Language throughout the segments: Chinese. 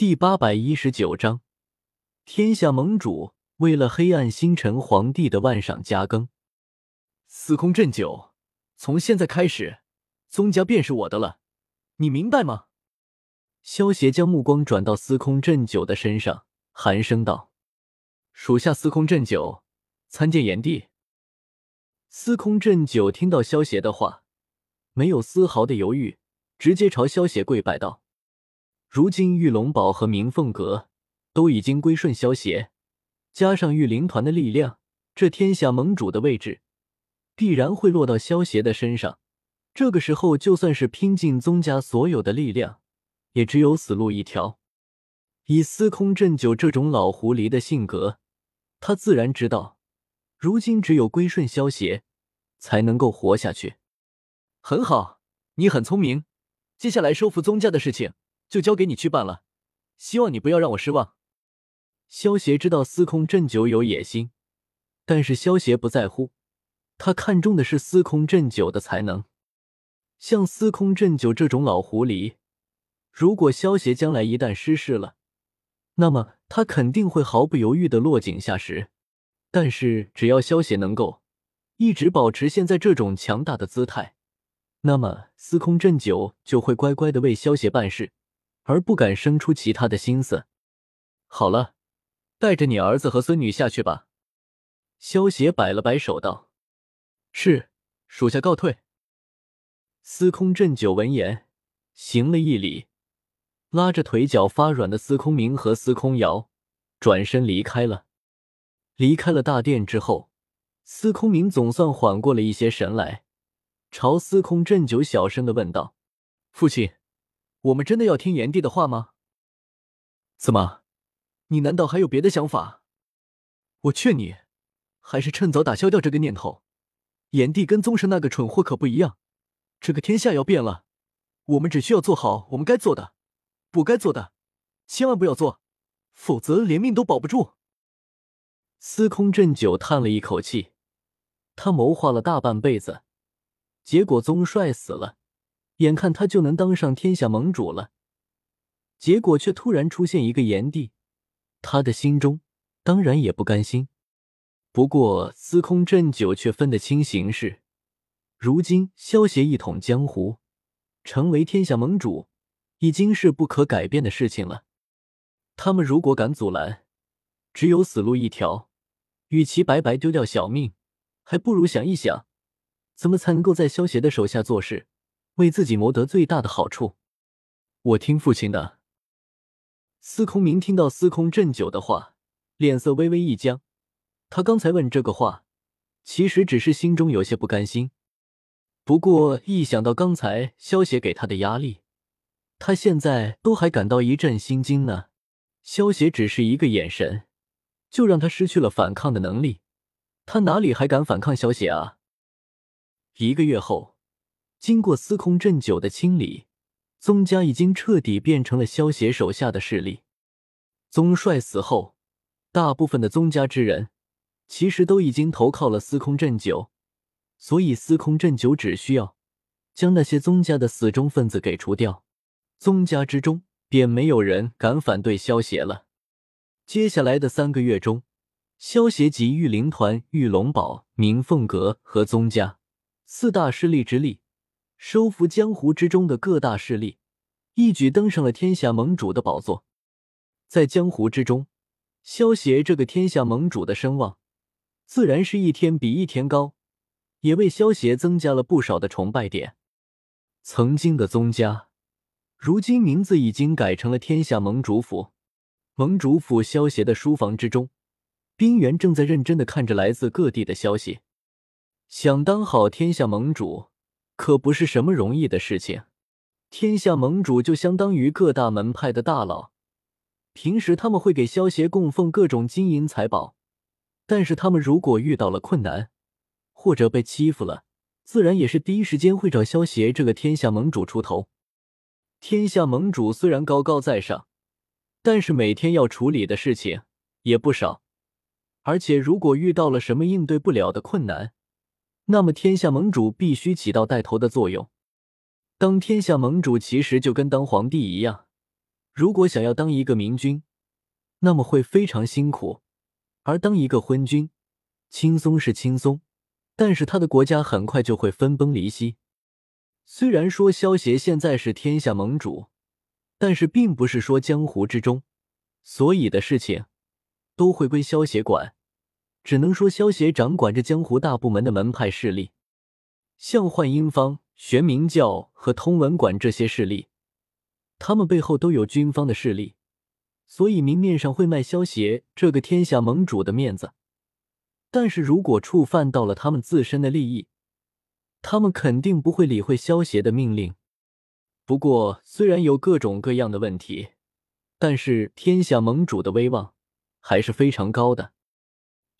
第八百一十九章，天下盟主为了黑暗星辰皇帝的万赏加更。司空震九，从现在开始，宗家便是我的了，你明白吗？萧协将目光转到司空震九的身上，寒声道：“属下司空震九，参见炎帝。”司空震九听到萧协的话，没有丝毫的犹豫，直接朝萧协跪拜道。如今玉龙堡和明凤阁都已经归顺萧协，加上御灵团的力量，这天下盟主的位置必然会落到萧协的身上。这个时候，就算是拼尽宗家所有的力量，也只有死路一条。以司空震九这种老狐狸的性格，他自然知道，如今只有归顺萧协，才能够活下去。很好，你很聪明。接下来收复宗家的事情。就交给你去办了，希望你不要让我失望。萧协知道司空震九有野心，但是萧协不在乎，他看中的是司空震九的才能。像司空震九这种老狐狸，如果萧协将来一旦失势了，那么他肯定会毫不犹豫的落井下石。但是只要萧协能够一直保持现在这种强大的姿态，那么司空震九就会乖乖的为萧协办事。而不敢生出其他的心思。好了，带着你儿子和孙女下去吧。萧协摆了摆手道：“是，属下告退。”司空震九闻言，行了一礼，拉着腿脚发软的司空明和司空瑶，转身离开了。离开了大殿之后，司空明总算缓过了一些神来，朝司空震九小声的问道：“父亲。”我们真的要听炎帝的话吗？怎么，你难道还有别的想法？我劝你，还是趁早打消掉这个念头。炎帝跟宗神那个蠢货可不一样，这个天下要变了，我们只需要做好我们该做的，不该做的，千万不要做，否则连命都保不住。司空震九叹了一口气，他谋划了大半辈子，结果宗帅死了。眼看他就能当上天下盟主了，结果却突然出现一个炎帝，他的心中当然也不甘心。不过司空震九却分得清形势，如今萧协一统江湖，成为天下盟主，已经是不可改变的事情了。他们如果敢阻拦，只有死路一条。与其白白丢掉小命，还不如想一想，怎么才能够在萧协的手下做事。为自己谋得最大的好处，我听父亲的。司空明听到司空震九的话，脸色微微一僵。他刚才问这个话，其实只是心中有些不甘心。不过一想到刚才萧协给他的压力，他现在都还感到一阵心惊呢。萧协只是一个眼神，就让他失去了反抗的能力，他哪里还敢反抗萧协啊？一个月后。经过司空震九的清理，宗家已经彻底变成了萧协手下的势力。宗帅死后，大部分的宗家之人其实都已经投靠了司空震九，所以司空震九只需要将那些宗家的死忠分子给除掉，宗家之中便没有人敢反对萧协了。接下来的三个月中，萧协集御灵团、御龙堡、明凤阁和宗家四大势力之力。收服江湖之中的各大势力，一举登上了天下盟主的宝座。在江湖之中，萧协这个天下盟主的声望自然是一天比一天高，也为萧协增加了不少的崇拜点。曾经的宗家，如今名字已经改成了天下盟主府。盟主府萧协的书房之中，冰原正在认真的看着来自各地的消息。想当好天下盟主。可不是什么容易的事情。天下盟主就相当于各大门派的大佬，平时他们会给萧协供奉各种金银财宝，但是他们如果遇到了困难或者被欺负了，自然也是第一时间会找萧协这个天下盟主出头。天下盟主虽然高高在上，但是每天要处理的事情也不少，而且如果遇到了什么应对不了的困难，那么，天下盟主必须起到带头的作用。当天下盟主其实就跟当皇帝一样，如果想要当一个明君，那么会非常辛苦；而当一个昏君，轻松是轻松，但是他的国家很快就会分崩离析。虽然说萧协现在是天下盟主，但是并不是说江湖之中所有的事情都会归萧协管，只能说萧协掌管着江湖大部门的门派势力，像幻音坊、玄冥教和通文馆这些势力，他们背后都有军方的势力，所以明面上会卖萧协这个天下盟主的面子，但是如果触犯到了他们自身的利益。他们肯定不会理会萧协的命令。不过，虽然有各种各样的问题，但是天下盟主的威望还是非常高的。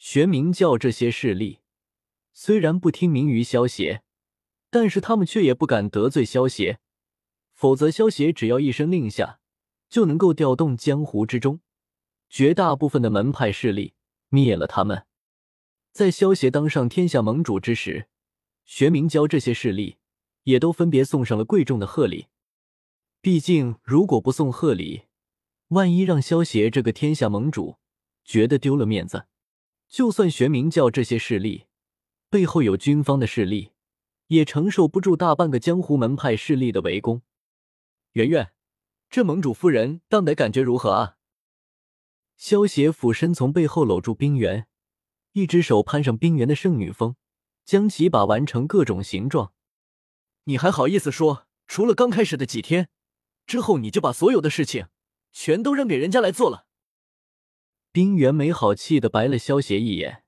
玄冥教这些势力虽然不听命于萧协，但是他们却也不敢得罪萧协，否则萧协只要一声令下，就能够调动江湖之中绝大部分的门派势力，灭了他们。在萧协当上天下盟主之时。玄冥教这些势力也都分别送上了贵重的贺礼。毕竟，如果不送贺礼，万一让萧协这个天下盟主觉得丢了面子，就算玄冥教这些势力背后有军方的势力，也承受不住大半个江湖门派势力的围攻。圆圆，这盟主夫人当得感觉如何啊？萧协俯身从背后搂住冰原，一只手攀上冰原的圣女峰。将其把玩成各种形状，你还好意思说？除了刚开始的几天，之后你就把所有的事情全都扔给人家来做了。冰原没好气的白了萧邪一眼，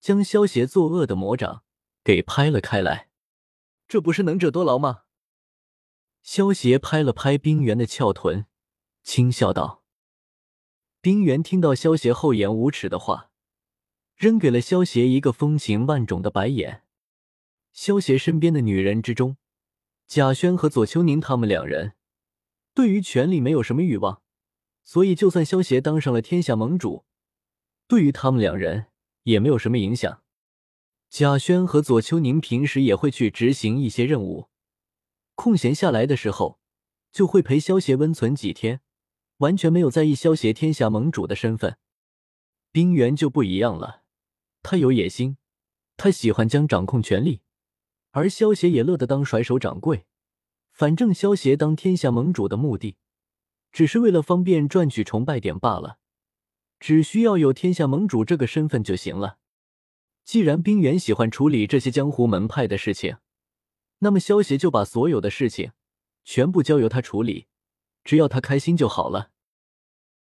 将萧邪作恶的魔掌给拍了开来。这不是能者多劳吗？萧邪拍了拍冰原的翘臀，轻笑道。冰原听到萧邪厚颜无耻的话。扔给了萧协一个风情万种的白眼。萧协身边的女人之中，贾轩和左秋宁他们两人对于权力没有什么欲望，所以就算萧协当上了天下盟主，对于他们两人也没有什么影响。贾轩和左秋宁平时也会去执行一些任务，空闲下来的时候就会陪萧协温存几天，完全没有在意萧协天下盟主的身份。冰原就不一样了。他有野心，他喜欢将掌控权力，而萧协也乐得当甩手掌柜。反正萧协当天下盟主的目的，只是为了方便赚取崇拜点罢了，只需要有天下盟主这个身份就行了。既然冰原喜欢处理这些江湖门派的事情，那么萧协就把所有的事情全部交由他处理，只要他开心就好了。